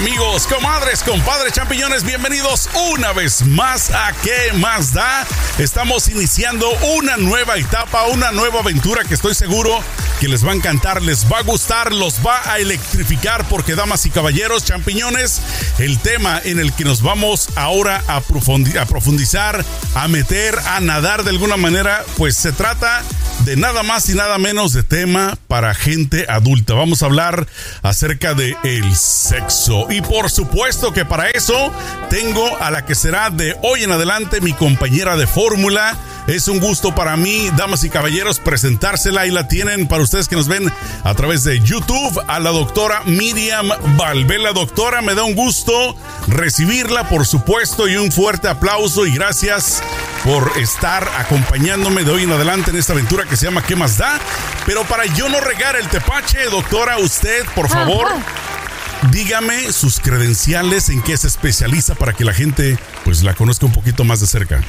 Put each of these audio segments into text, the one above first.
amigos, comadres, compadres, champiñones? Bienvenidos una vez más a ¿Qué más da? Estamos iniciando una nueva etapa, una nueva aventura que estoy seguro que les va a encantar, les va a gustar, los va a electrificar porque, damas y caballeros, champiñones, el tema en el que nos vamos ahora a, profundizar, a meter, a nadar de alguna manera, pues se trata de nada más y nada menos de tema para gente adulta. Vamos a hablar acerca de el sexo. Y por supuesto que para eso tengo a la que será de hoy en adelante mi compañera de fórmula. Es un gusto para mí, damas y caballeros, presentársela y la tienen para ustedes que nos ven a través de YouTube a la doctora Miriam Valvela. Doctora, me da un gusto recibirla, por supuesto, y un fuerte aplauso y gracias por estar acompañándome de hoy en adelante en esta aventura que se llama ¿Qué más da? Pero para yo no regar el tepache, doctora, usted, por favor, dígame sus credenciales, en qué se especializa para que la gente pues la conozca un poquito más de cerca.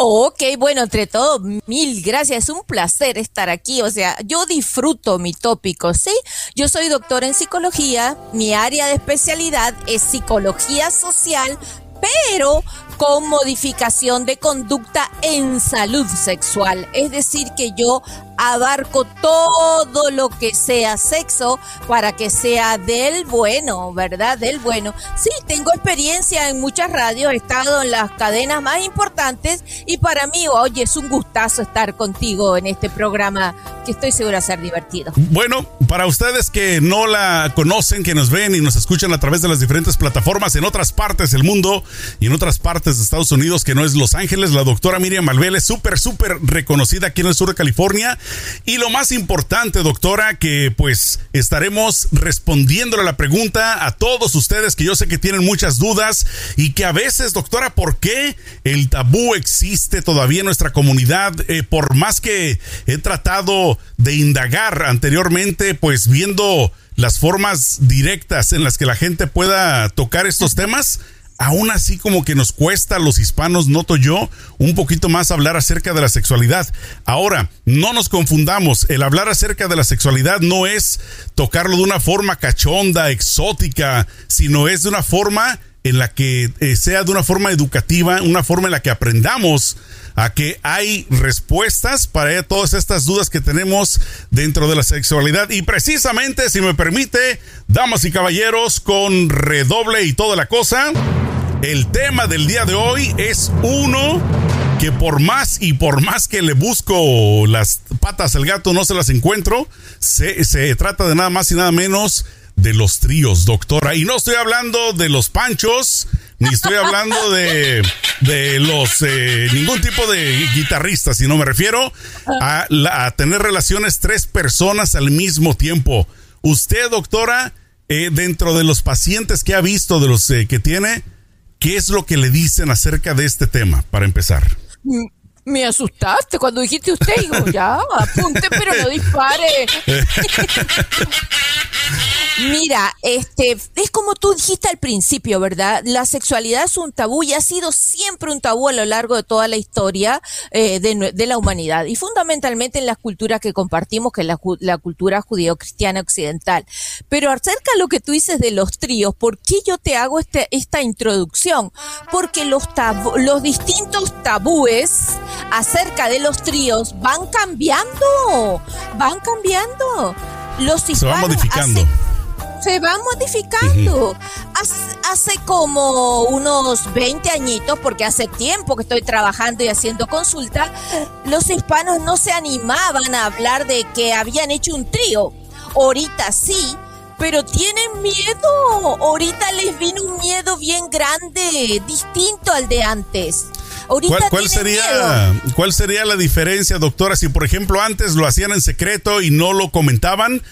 Ok, bueno, entre todo, mil gracias. Es un placer estar aquí. O sea, yo disfruto mi tópico, ¿sí? Yo soy doctora en psicología. Mi área de especialidad es psicología social, pero con modificación de conducta en salud sexual. Es decir, que yo abarco todo lo que sea sexo para que sea del bueno, ¿verdad? Del bueno. Sí, tengo experiencia en muchas radios, he estado en las cadenas más importantes y para mí, oye, es un gustazo estar contigo en este programa que estoy segura ser divertido. Bueno, para ustedes que no la conocen, que nos ven y nos escuchan a través de las diferentes plataformas en otras partes del mundo y en otras partes de Estados Unidos, que no es Los Ángeles, la doctora Miriam Malvel es súper, súper reconocida aquí en el sur de California y lo más importante, doctora, que pues estaremos respondiéndole a la pregunta a todos ustedes que yo sé que tienen muchas dudas y que a veces, doctora, ¿por qué el tabú existe todavía en nuestra comunidad? Eh, por más que he tratado de indagar anteriormente, pues viendo las formas directas en las que la gente pueda tocar estos temas, aún así como que nos cuesta a los hispanos, noto yo, un poquito más hablar acerca de la sexualidad. Ahora, no nos confundamos, el hablar acerca de la sexualidad no es tocarlo de una forma cachonda, exótica, sino es de una forma en la que eh, sea de una forma educativa, una forma en la que aprendamos a que hay respuestas para todas estas dudas que tenemos dentro de la sexualidad. Y precisamente, si me permite, damas y caballeros, con redoble y toda la cosa. El tema del día de hoy es uno que por más y por más que le busco las patas al gato no se las encuentro. Se, se trata de nada más y nada menos de los tríos, doctora. Y no estoy hablando de los panchos, ni estoy hablando de, de los eh, ningún tipo de guitarrista, sino me refiero a, tener relaciones tres personas al mismo tiempo. Usted, doctora, eh, dentro de los pacientes que ha visto, de los eh, que tiene, ¿Qué es lo que le dicen acerca de este tema, para empezar? Me asustaste cuando dijiste usted, digo, ya, apunte, pero no dispare. Mira, este, es como tú dijiste al principio, ¿verdad? La sexualidad es un tabú y ha sido siempre un tabú a lo largo de toda la historia eh, de, la humanidad y fundamentalmente en las culturas que compartimos, que es la, cultura judío-cristiana occidental. Pero acerca de lo que tú dices de los tríos, ¿por qué yo te hago este, esta introducción? Porque los, los distintos tabúes acerca de los tríos van cambiando, van cambiando. Los Se van modificando se va modificando. hace, como unos 20 añitos, porque hace tiempo que estoy trabajando y haciendo consulta, los hispanos no se animaban a hablar de que habían hecho un trío. Ahorita sí, pero tienen miedo. Ahorita les vino un miedo bien grande, distinto al de antes. ¿Cuál, sería, ¿Cuál sería la diferencia, doctora, si por ejemplo antes lo hacían en secreto y no lo comentaban?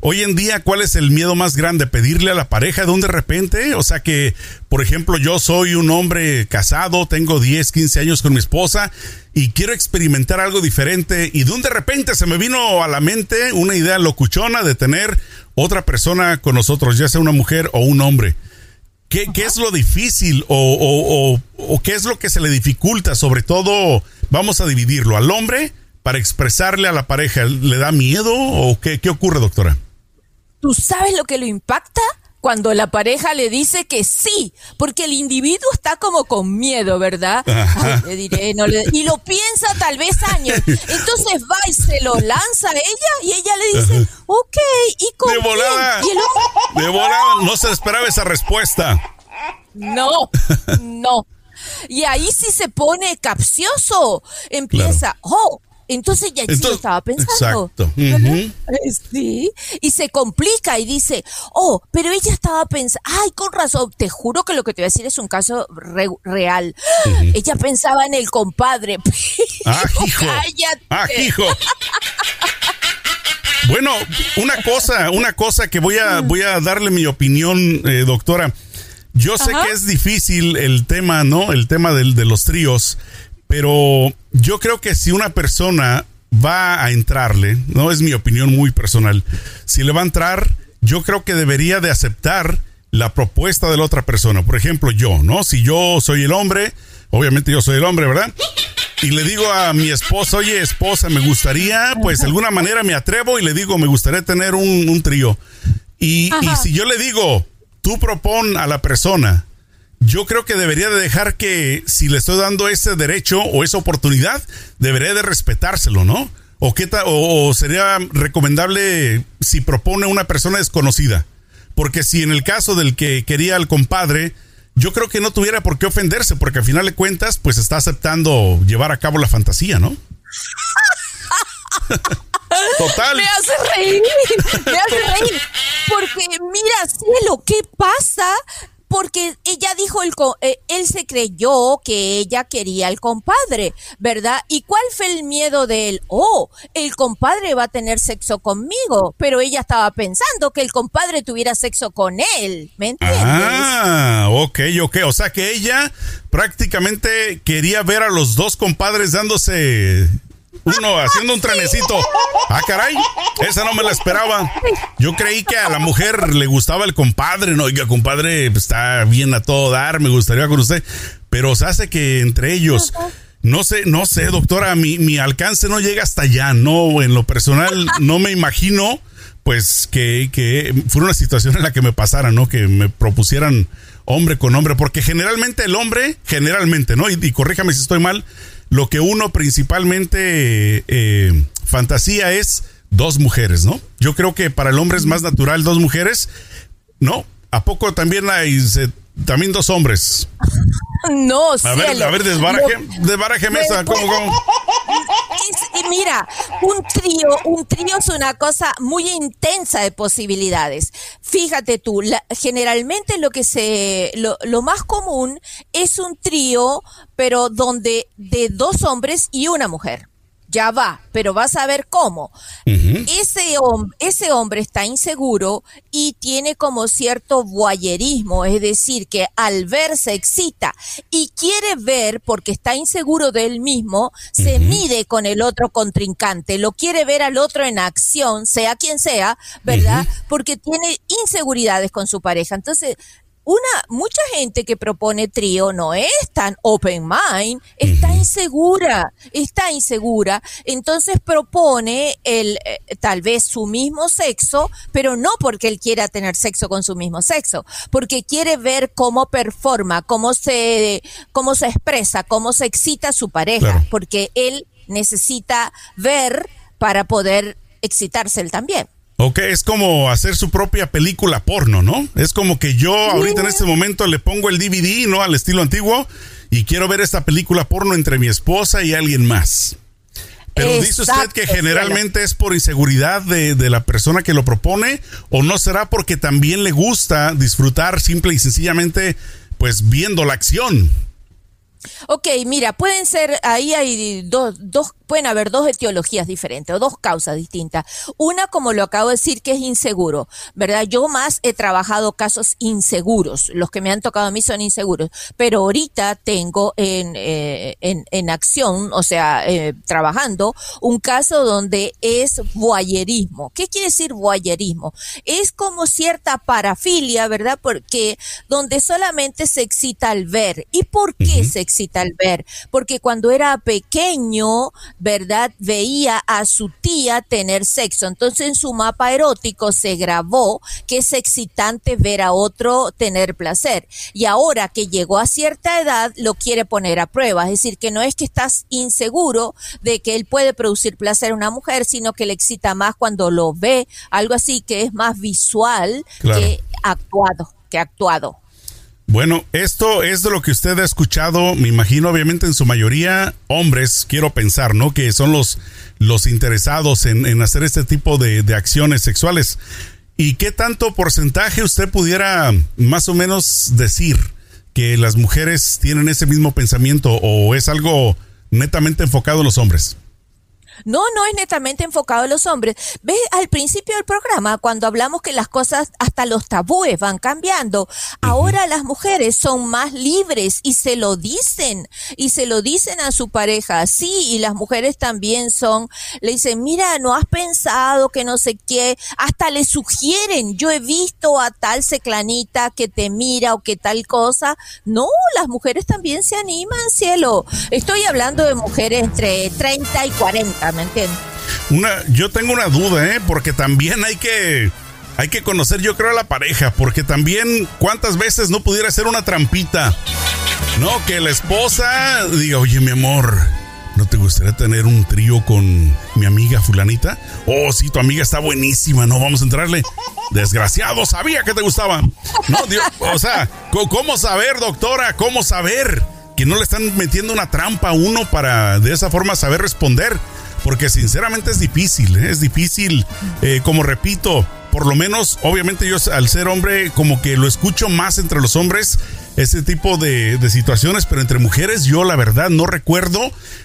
Hoy en día, ¿cuál es el miedo más grande? ¿Pedirle a la pareja de un de repente? O sea que, por ejemplo, yo soy un hombre casado, tengo 10, 15 años con mi esposa y quiero experimentar algo diferente y de un de repente se me vino a la mente una idea locuchona de tener otra persona con nosotros, ya sea una mujer o un hombre. ¿Qué, qué es lo difícil o, o, qué es lo que se le dificulta? Sobre todo, vamos a dividirlo al hombre para expresarle a la pareja. ¿Le da miedo o qué, qué ocurre, doctora? ¿Tú sabes lo que lo impacta? Cuando la pareja le dice que sí, porque el individuo está como con miedo, ¿verdad? Ay, le diré, no le... y lo piensa tal vez años. Entonces va y se lo lanza a ella y ella le dice, ok, ¿y con de volada, De volada, no se esperaba esa respuesta. No, no. Y ahí sí se pone capcioso. Empieza, oh, entonces ya sí estaba pensando. Exacto. Sí. Y se complica y dice, oh, pero ella estaba pensando, ay, con razón, te juro que lo que te voy a decir es un caso real. Ella pensaba en el compadre. Ah, hijo. Ah, hijo. Bueno, una cosa, una cosa que voy a, voy a darle mi opinión, eh, doctora. Yo sé que es difícil el tema, ¿no? El tema de, de los tríos, pero yo creo que si una persona va a entrarle, no es mi opinión muy personal, si le va a entrar, yo creo que debería de aceptar la propuesta de la otra persona. Por ejemplo, yo, ¿no? Si yo soy el hombre, obviamente yo soy el hombre, ¿verdad? Y le digo a mi esposa, oye, esposa, me gustaría, pues de alguna manera me atrevo y le digo, me gustaría tener un, trío. Y, y si yo le digo, tú propon a la persona. Yo creo que debería de dejar que si le estoy dando ese derecho o esa oportunidad, debería de respetárselo, ¿no? O, qué o, sería recomendable si propone una persona desconocida. Porque si en el caso del que quería al compadre, yo creo que no tuviera por qué ofenderse, porque al final de cuentas, pues está aceptando llevar a cabo la fantasía, ¿no? Total. Me hace reír, me hace reír. Porque mira, cielo, ¿qué pasa? Porque ella dijo, el, eh, él se creyó que ella quería al compadre, ¿verdad? ¿Y cuál fue el miedo de él? Oh, el compadre va a tener sexo conmigo, pero ella estaba pensando que el compadre tuviera sexo con él, ¿me entiendes? Ah, ok, ok, o sea que ella prácticamente quería ver a los dos compadres dándose uno haciendo un trenecito. Ah, caray, esa no me la esperaba. Yo creí que a la mujer le gustaba el compadre, no, oiga, compadre, pues, está bien a todo dar, me gustaría con usted, pero se hace que entre ellos, no sé, no sé, doctora, mi, mi alcance no llega hasta allá, no, en lo personal, no me imagino, pues, que, que fuera una situación en la que me pasara, ¿no? Que me propusieran hombre con hombre, porque generalmente el hombre, generalmente, ¿no? y corríjame si estoy mal, lo que uno principalmente eh, fantasía es dos mujeres, ¿no? Yo creo que para el hombre es más natural dos mujeres, ¿no? ¿A poco también hay también dos hombres? No, A ver, a ver, desbaraje, desbaraje mesa, ¿cómo, cómo? mira, un trío, un trío es una cosa muy intensa de posibilidades. Fíjate tú, generalmente lo que se, lo, lo más común es un trío, pero donde de dos hombres y una mujer ya va, pero vas a ver cómo. ese, ese hombre está inseguro y tiene como cierto voyerismo, es decir, que al ver se excita y quiere ver, porque está inseguro de él mismo, se mide con el otro contrincante, lo quiere ver al otro en acción, sea quien sea, ¿verdad? Porque tiene inseguridades con su pareja. Entonces, una, mucha gente que propone trío no es tan open mind, está insegura, está insegura, entonces propone el, eh, tal vez su mismo sexo, pero no porque él quiera tener sexo con su mismo sexo, porque quiere ver cómo performa, cómo se, cómo se expresa, cómo se excita su pareja, porque él necesita ver para poder excitarse él también. Ok, es como hacer su propia película porno, ¿no? Es como que yo ahorita en este momento le pongo el DVD, ¿no? Al estilo antiguo y quiero ver esta película porno entre mi esposa y alguien más. Pero dice usted que generalmente es por inseguridad de, de, la persona que lo propone o no será porque también le gusta disfrutar simple y sencillamente pues viendo la acción. Ok, mira, pueden ser, ahí hay dos, dos, pueden haber dos etiologías diferentes o dos causas distintas. Una, como lo acabo de decir, que es inseguro, ¿verdad? Yo más he trabajado casos inseguros, los que me han tocado a mí son inseguros, pero ahorita tengo en, eh, en, en, acción, o sea, eh, trabajando, un caso donde es voyerismo. ¿Qué quiere decir voyerismo? Es como cierta parafilia, ¿verdad? Porque donde solamente se excita al ver. ¿Y por qué se excita? Excita al ver, porque cuando era pequeño, ¿verdad? Veía a su tía tener sexo. Entonces en su mapa erótico se grabó que es excitante ver a otro tener placer. Y ahora que llegó a cierta edad, lo quiere poner a prueba. Es decir, que no es que estás inseguro de que él puede producir placer a una mujer, sino que le excita más cuando lo ve, algo así que es más visual que actuado, que actuado. Bueno, esto es de lo que usted ha escuchado, me imagino, obviamente en su mayoría hombres, quiero pensar, ¿no? Que son los, los interesados en, hacer este tipo de, de, acciones sexuales. ¿Y qué tanto porcentaje usted pudiera más o menos decir que las mujeres tienen ese mismo pensamiento o es algo netamente enfocado en los hombres? No, no es netamente enfocado en los hombres. ¿Ves? Al principio del programa, cuando hablamos que las cosas, hasta los tabúes van cambiando, ahora las mujeres son más libres y se lo dicen, y se lo dicen a su pareja. Sí, y las mujeres también son, le dicen, mira, no has pensado que no sé qué, hasta le sugieren, yo he visto a tal seclanita que te mira o que tal cosa. No, las mujeres también se animan, cielo. Estoy hablando de mujeres entre 30 y 40 ¿me entiendes? Una, yo tengo una duda, ¿eh? Porque también hay que, hay que conocer, yo creo, a la pareja, porque también, ¿cuántas veces no pudiera ser una trampita? No, que la esposa diga, oye, mi amor, ¿no te gustaría tener un trío con mi amiga fulanita? Oh, sí, tu amiga está buenísima, no vamos a entrarle. Desgraciado, sabía que te gustaba. No, o sea, ¿cómo saber, doctora? ¿Cómo saber que no le están metiendo una trampa a uno para de esa forma saber responder? Porque sinceramente es difícil, ¿eh? es difícil, eh, como repito, por lo menos, obviamente yo al ser hombre, como que lo escucho más entre los hombres, ese tipo de, situaciones, pero entre mujeres yo la verdad no recuerdo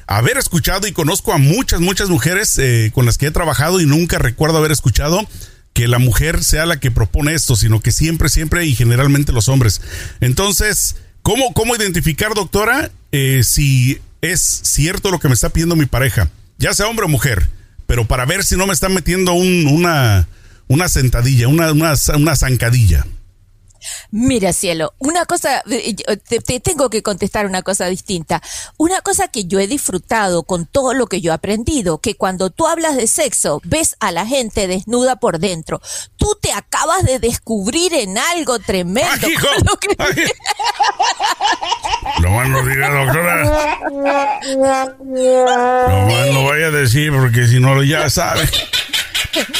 haber escuchado y conozco a muchas, muchas mujeres eh, con las que he trabajado y nunca recuerdo haber escuchado que la mujer sea la que propone esto, sino que siempre, siempre y generalmente los hombres. Entonces, ¿cómo, cómo identificar, doctora, si es cierto lo que me está pidiendo mi pareja? Ya sea hombre o mujer, pero para ver si no me están metiendo una, una sentadilla, una, una, una zancadilla. Mira, cielo, una cosa, eh, te, tengo que contestar una cosa distinta. Una cosa que yo he disfrutado con todo lo que yo he aprendido, que cuando tú hablas de sexo, ves a la gente desnuda por dentro. Tú te acabas de descubrir en algo tremendo. No más no diga, doctora. No más no vaya a decir, porque si no ya sabe.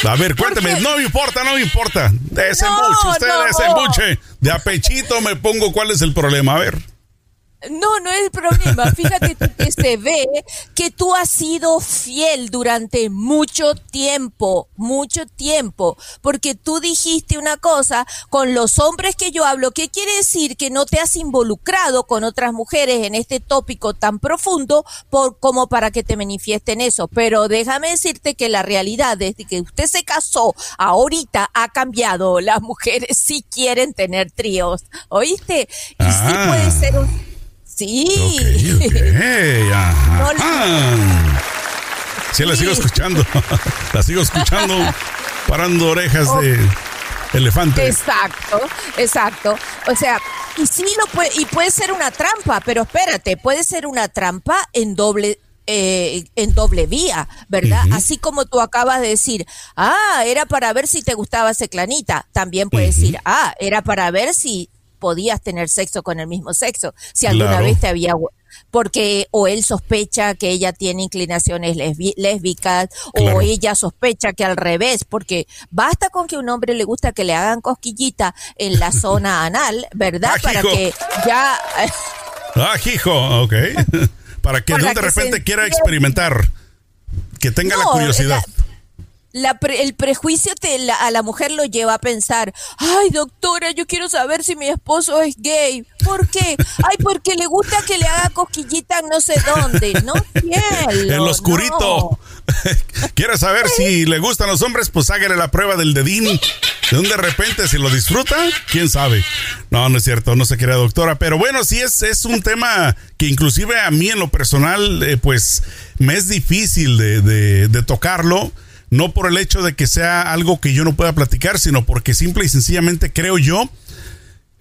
A ver, cuénteme, no me importa, no me importa. Desembuche, usted desembuche. De apechito me pongo cuál es el problema. A ver. No, no es el problema. Fíjate que se ve que tú has sido fiel durante mucho tiempo, mucho tiempo, porque tú dijiste una cosa con los hombres que yo hablo, ¿qué quiere decir que no te has involucrado con otras mujeres en este tópico tan profundo por, como para que te manifiesten eso. Pero déjame decirte que la realidad desde que usted se casó, ahorita ha cambiado. Las mujeres sí quieren tener tríos, ¿oíste? Y sí puede ah. ser un Sí. Sí, la sigo escuchando. la sigo escuchando parando orejas de elefante. Exacto, exacto. O sea, y sí lo puede, y puede ser una trampa, pero espérate, puede ser una trampa en doble eh, en doble vía, ¿verdad? Así como tú acabas de decir, ah, era para ver si te gustaba clanita. También puedes decir, ah, era para ver si podías tener sexo con el mismo sexo, si alguna vez te había porque o él sospecha que ella tiene inclinaciones lésbicas o ella sospecha que al revés, porque basta con que un hombre le gusta que le hagan cosquillita en la zona anal, ¿verdad? Para que ya... ah, hijo, ok. Para que de repente quiera experimentar, que tenga la curiosidad el prejuicio te, a la mujer lo lleva a pensar, ay doctora, yo quiero saber si mi esposo es gay. ¿Por qué? Ay, porque le gusta que le haga cosquillita no sé dónde. No cielo. El oscurito. ¿Quieres saber si le gustan los hombres? Pues hágale la prueba del dedín. De un de repente, si lo disfruta, quién sabe. No, no es cierto, no se crea doctora. Pero bueno, sí es, es un tema que inclusive a mí en lo personal, eh, pues me es difícil de, de, de tocarlo no por el hecho de que sea algo que yo no pueda platicar, sino porque simple y sencillamente creo yo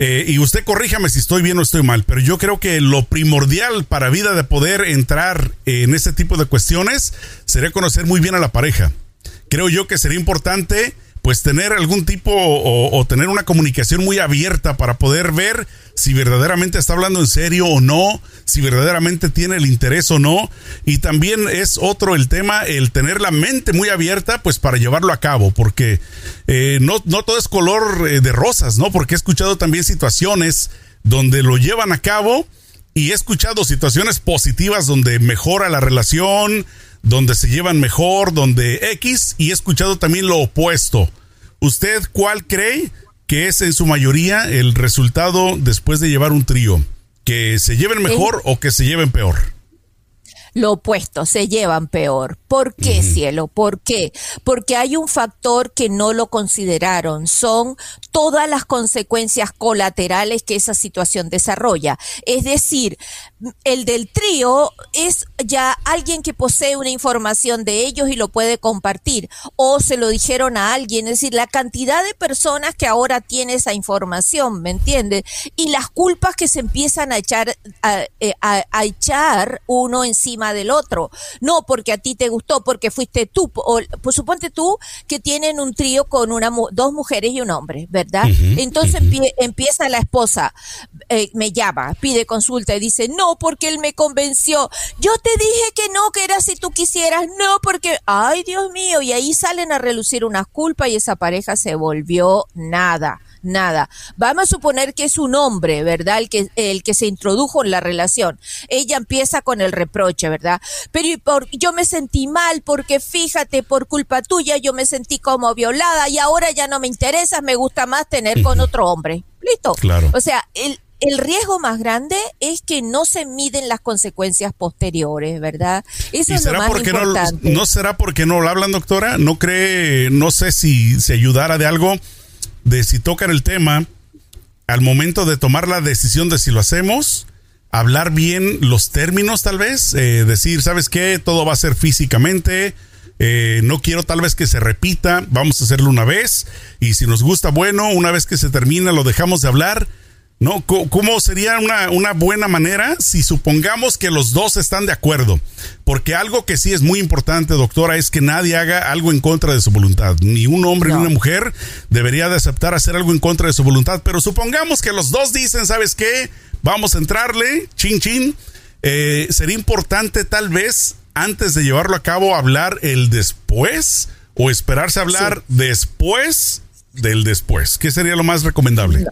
eh, y usted corríjame si estoy bien o estoy mal, pero yo creo que lo primordial para vida de poder entrar en ese tipo de cuestiones sería conocer muy bien a la pareja. Creo yo que sería importante pues tener algún tipo o, tener una comunicación muy abierta para poder ver si verdaderamente está hablando en serio o no, si verdaderamente tiene el interés o no. Y también es otro el tema, el tener la mente muy abierta, pues para llevarlo a cabo, porque eh, no, no todo es color eh, de rosas, ¿no? Porque he escuchado también situaciones donde lo llevan a cabo y he escuchado situaciones positivas donde mejora la relación, donde se llevan mejor, donde X, y he escuchado también lo opuesto. ¿Usted cuál cree que es en su mayoría el resultado después de llevar un trío? ¿Que se lleven mejor o que se lleven peor? lo opuesto, se llevan peor. ¿Por qué, cielo? ¿Por qué? Porque hay un factor que no lo consideraron. Son todas las consecuencias colaterales que esa situación desarrolla. Es decir, el del trío es ya alguien que posee una información de ellos y lo puede compartir. O se lo dijeron a alguien. Es decir, la cantidad de personas que ahora tiene esa información, ¿me entiendes? Y las culpas que se empiezan a echar, a, eh, a echar uno encima del otro. No porque a ti te gustó, porque fuiste tú. O, pues suponte tú que tienen un trío con una dos mujeres y un hombre, ¿verdad? Entonces empieza la esposa, eh, me llama, pide consulta y dice, no, porque él me convenció. Yo te dije que no, que era si tú quisieras. No, porque, ay Dios mío, y ahí salen a relucir unas culpas y esa pareja se volvió nada nada. Vamos a suponer que es un hombre, ¿verdad? El que, el que se introdujo en la relación. Ella empieza con el reproche, ¿verdad? Pero por, yo me sentí mal porque fíjate, por culpa tuya yo me sentí como violada y ahora ya no me interesa, me gusta más tener con otro hombre. ¿Listo? Claro. O sea, el, el riesgo más grande es que no se miden las consecuencias posteriores, ¿verdad? Eso es lo más importante. No, no, será porque no lo hablan, doctora? ¿No cree, no sé si se ayudara de algo? De si tocan el tema, al momento de tomar la decisión de si lo hacemos, hablar bien los términos tal vez, eh, decir, ¿sabes qué? Todo va a ser físicamente, eh, no quiero tal vez que se repita, vamos a hacerlo una vez y si nos gusta, bueno, una vez que se termina lo dejamos de hablar ¿no? ¿Cómo sería una, una, buena manera si supongamos que los dos están de acuerdo? Porque algo que sí es muy importante, doctora, es que nadie haga algo en contra de su voluntad. Ni un hombre ni una mujer debería de aceptar hacer algo en contra de su voluntad. Pero supongamos que los dos dicen, ¿sabes qué? Vamos a entrarle, chin chin. Eh, sería importante tal vez antes de llevarlo a cabo hablar el después o esperarse a hablar después del después. ¿Qué sería lo más recomendable?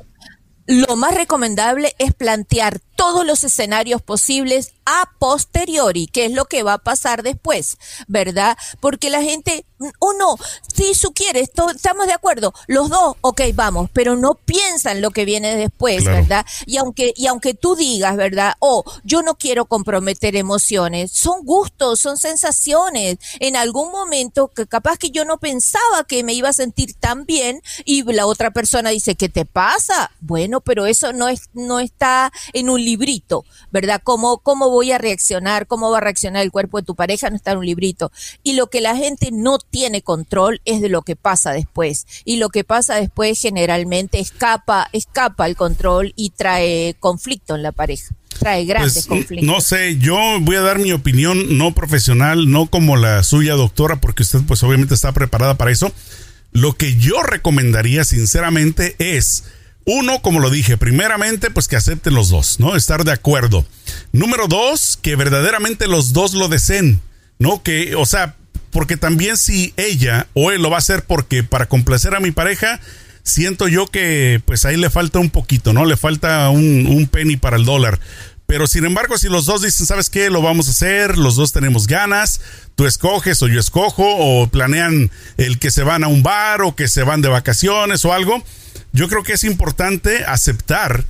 Lo más recomendable es plantear todos los escenarios posibles a posteriori, que es lo que va a pasar después, ¿verdad? Porque la gente, uno, si tú quieres, estamos de acuerdo, los dos, ok, vamos, pero no piensan lo que viene después, ¿verdad? Y aunque, y aunque tú digas, ¿verdad? Oh, yo no quiero comprometer emociones, son gustos, son sensaciones. En algún momento, que capaz que yo no pensaba que me iba a sentir tan bien y la otra persona dice, ¿qué te pasa? Bueno, pero eso no es, no está en un librito, ¿verdad? ¿Cómo, ¿Cómo voy a reaccionar? ¿Cómo va a reaccionar el cuerpo de tu pareja? No está en un librito. Y lo que la gente no tiene control es de lo que pasa después. Y lo que pasa después generalmente escapa, escapa el control y trae conflicto en la pareja trae grandes pues, conflictos. No sé, yo voy a dar mi opinión no profesional, no como la suya, doctora, porque usted pues obviamente está preparada para eso. Lo que yo recomendaría sinceramente es uno, como lo dije, primeramente, pues que acepten los dos, ¿no? Estar de acuerdo. Número dos, que verdaderamente los dos lo deseen, ¿no? Que, o sea, porque también si ella o él lo va a hacer porque para complacer a mi pareja, siento yo que pues ahí le falta un poquito, ¿no? Le falta un, un penny para el dólar. Pero sin embargo, si los dos dicen, ¿sabes qué? Lo vamos a hacer, los dos tenemos ganas, tú escoges o yo escojo, o planean el que se van a un bar o que se van de vacaciones o algo, yo creo que es importante aceptar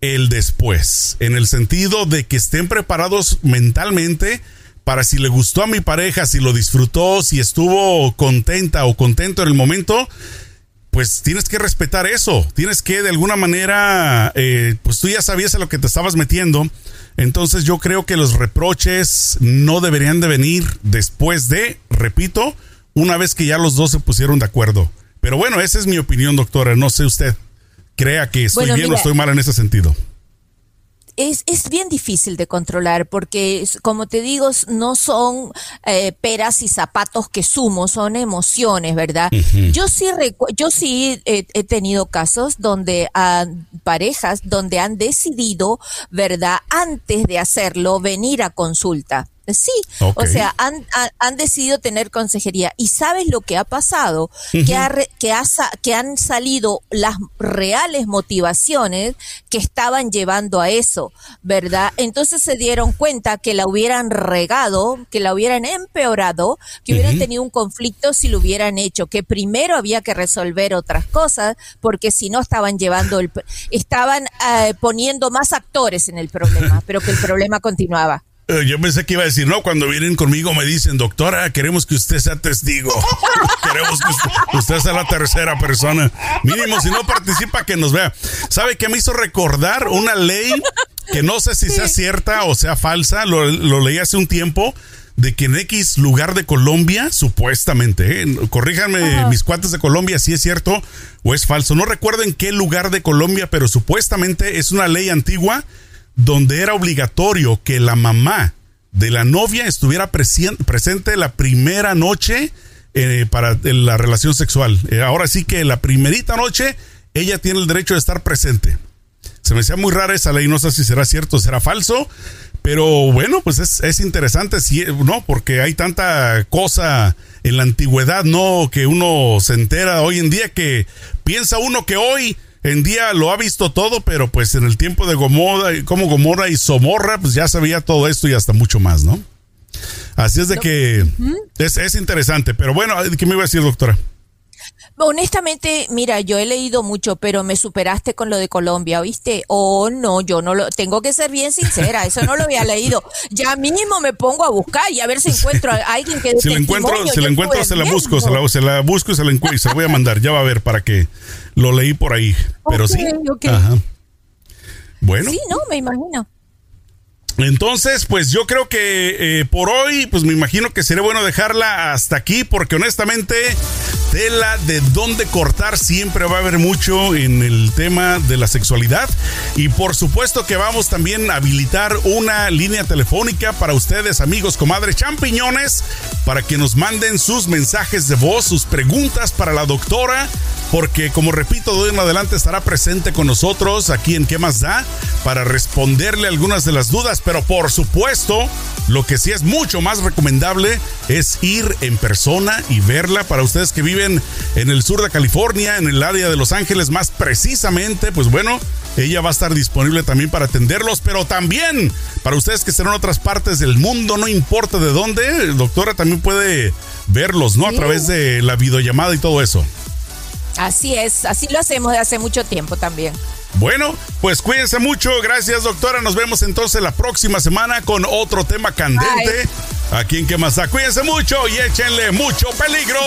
el después, en el sentido de que estén preparados mentalmente para si le gustó a mi pareja, si lo disfrutó, si estuvo contenta o contento en el momento, pues tienes que respetar eso, tienes que de alguna manera, eh, pues tú ya sabías a lo que te estabas metiendo, entonces yo creo que los reproches no deberían de venir después de, repito, una vez que ya los dos se pusieron de acuerdo. Pero bueno, esa es mi opinión, doctora. No sé usted crea que estoy bien o estoy mal en ese sentido es, es bien difícil de controlar porque, como te digo, no son eh, peras y zapatos que sumo, son emociones, ¿verdad? Yo sí, yo sí he, tenido casos donde han, parejas donde han decidido, ¿verdad? Antes de hacerlo, venir a consulta. Sí, o sea, han, han, decidido tener consejería. ¿Y sabes lo que ha pasado? que, ha, que, ha, que han salido las reales motivaciones que estaban llevando a eso, ¿verdad? Entonces se dieron cuenta que la hubieran regado, que la hubieran empeorado, que hubieran tenido un conflicto si lo hubieran hecho, que primero había que resolver otras cosas, porque si no estaban llevando el, estaban eh, poniendo más actores en el problema, pero que el problema continuaba. Eh, yo pensé que iba a decir, no, cuando vienen conmigo me dicen, doctora, queremos que usted sea testigo. queremos que usted, sea la tercera persona. Mínimo, si no participa, que nos vea. ¿Sabe qué me hizo recordar una ley que no sé si sea cierta o sea falsa? Lo, leí hace un tiempo de que en X lugar de Colombia, supuestamente, ¿eh? corríjanme mis cuates de Colombia si es cierto o es falso. No recuerdo en qué lugar de Colombia, pero supuestamente es una ley antigua donde era obligatorio que la mamá de la novia estuviera presente la primera noche eh, para la relación sexual. Eh, ahora sí que la primerita noche ella tiene el derecho de estar presente. Se me hacía muy rara esa ley, no sé si será cierto o será falso, pero bueno, pues es, es interesante, ¿no? Porque hay tanta cosa en la antigüedad, ¿no? Que uno se entera hoy en día que piensa uno que hoy en día lo ha visto todo, pero pues en el tiempo de Gomorra, como Gomorra y Somorra, pues ya sabía todo esto y hasta mucho más, ¿no? Así es de que es, es interesante. Pero bueno, ¿qué me iba a decir, doctora? Honestamente, mira, yo he leído mucho, pero me superaste con lo de Colombia, ¿oíste? Oh, no, yo no lo, tengo que ser bien sincera, eso no lo había leído. Ya mismo me pongo a buscar y a ver si encuentro a alguien que Si la encuentro, si la encuentro se la busco, se la, se la, busco y se la encuentro, se la voy a mandar, ya va a ver para que lo leí por ahí. Pero sí. Ajá. Bueno. Sí, no, me imagino. Entonces, pues yo creo que eh, por hoy, pues me imagino que sería bueno dejarla hasta aquí, porque honestamente, tela de dónde cortar siempre va a haber mucho en el tema de la sexualidad. Y por supuesto que vamos también a habilitar una línea telefónica para ustedes, amigos, comadres champiñones, para que nos manden sus mensajes de voz, sus preguntas para la doctora porque como repito, de hoy en adelante estará presente con nosotros aquí en ¿Qué más da? para responderle algunas de las dudas, pero por supuesto, lo que sí es mucho más recomendable es ir en persona y verla para ustedes que viven en el sur de California, en el área de Los Ángeles más precisamente, pues bueno, ella va a estar disponible también para atenderlos, pero también para ustedes que estén en otras partes del mundo, no importa de dónde, doctora también puede verlos, ¿no? A través de la videollamada y todo eso. Así es, así lo hacemos de hace mucho tiempo también. Bueno, pues cuídense mucho. Gracias, doctora. Nos vemos entonces la próxima semana con otro tema candente. Aquí en Que Más Cuídense mucho y échenle mucho peligro.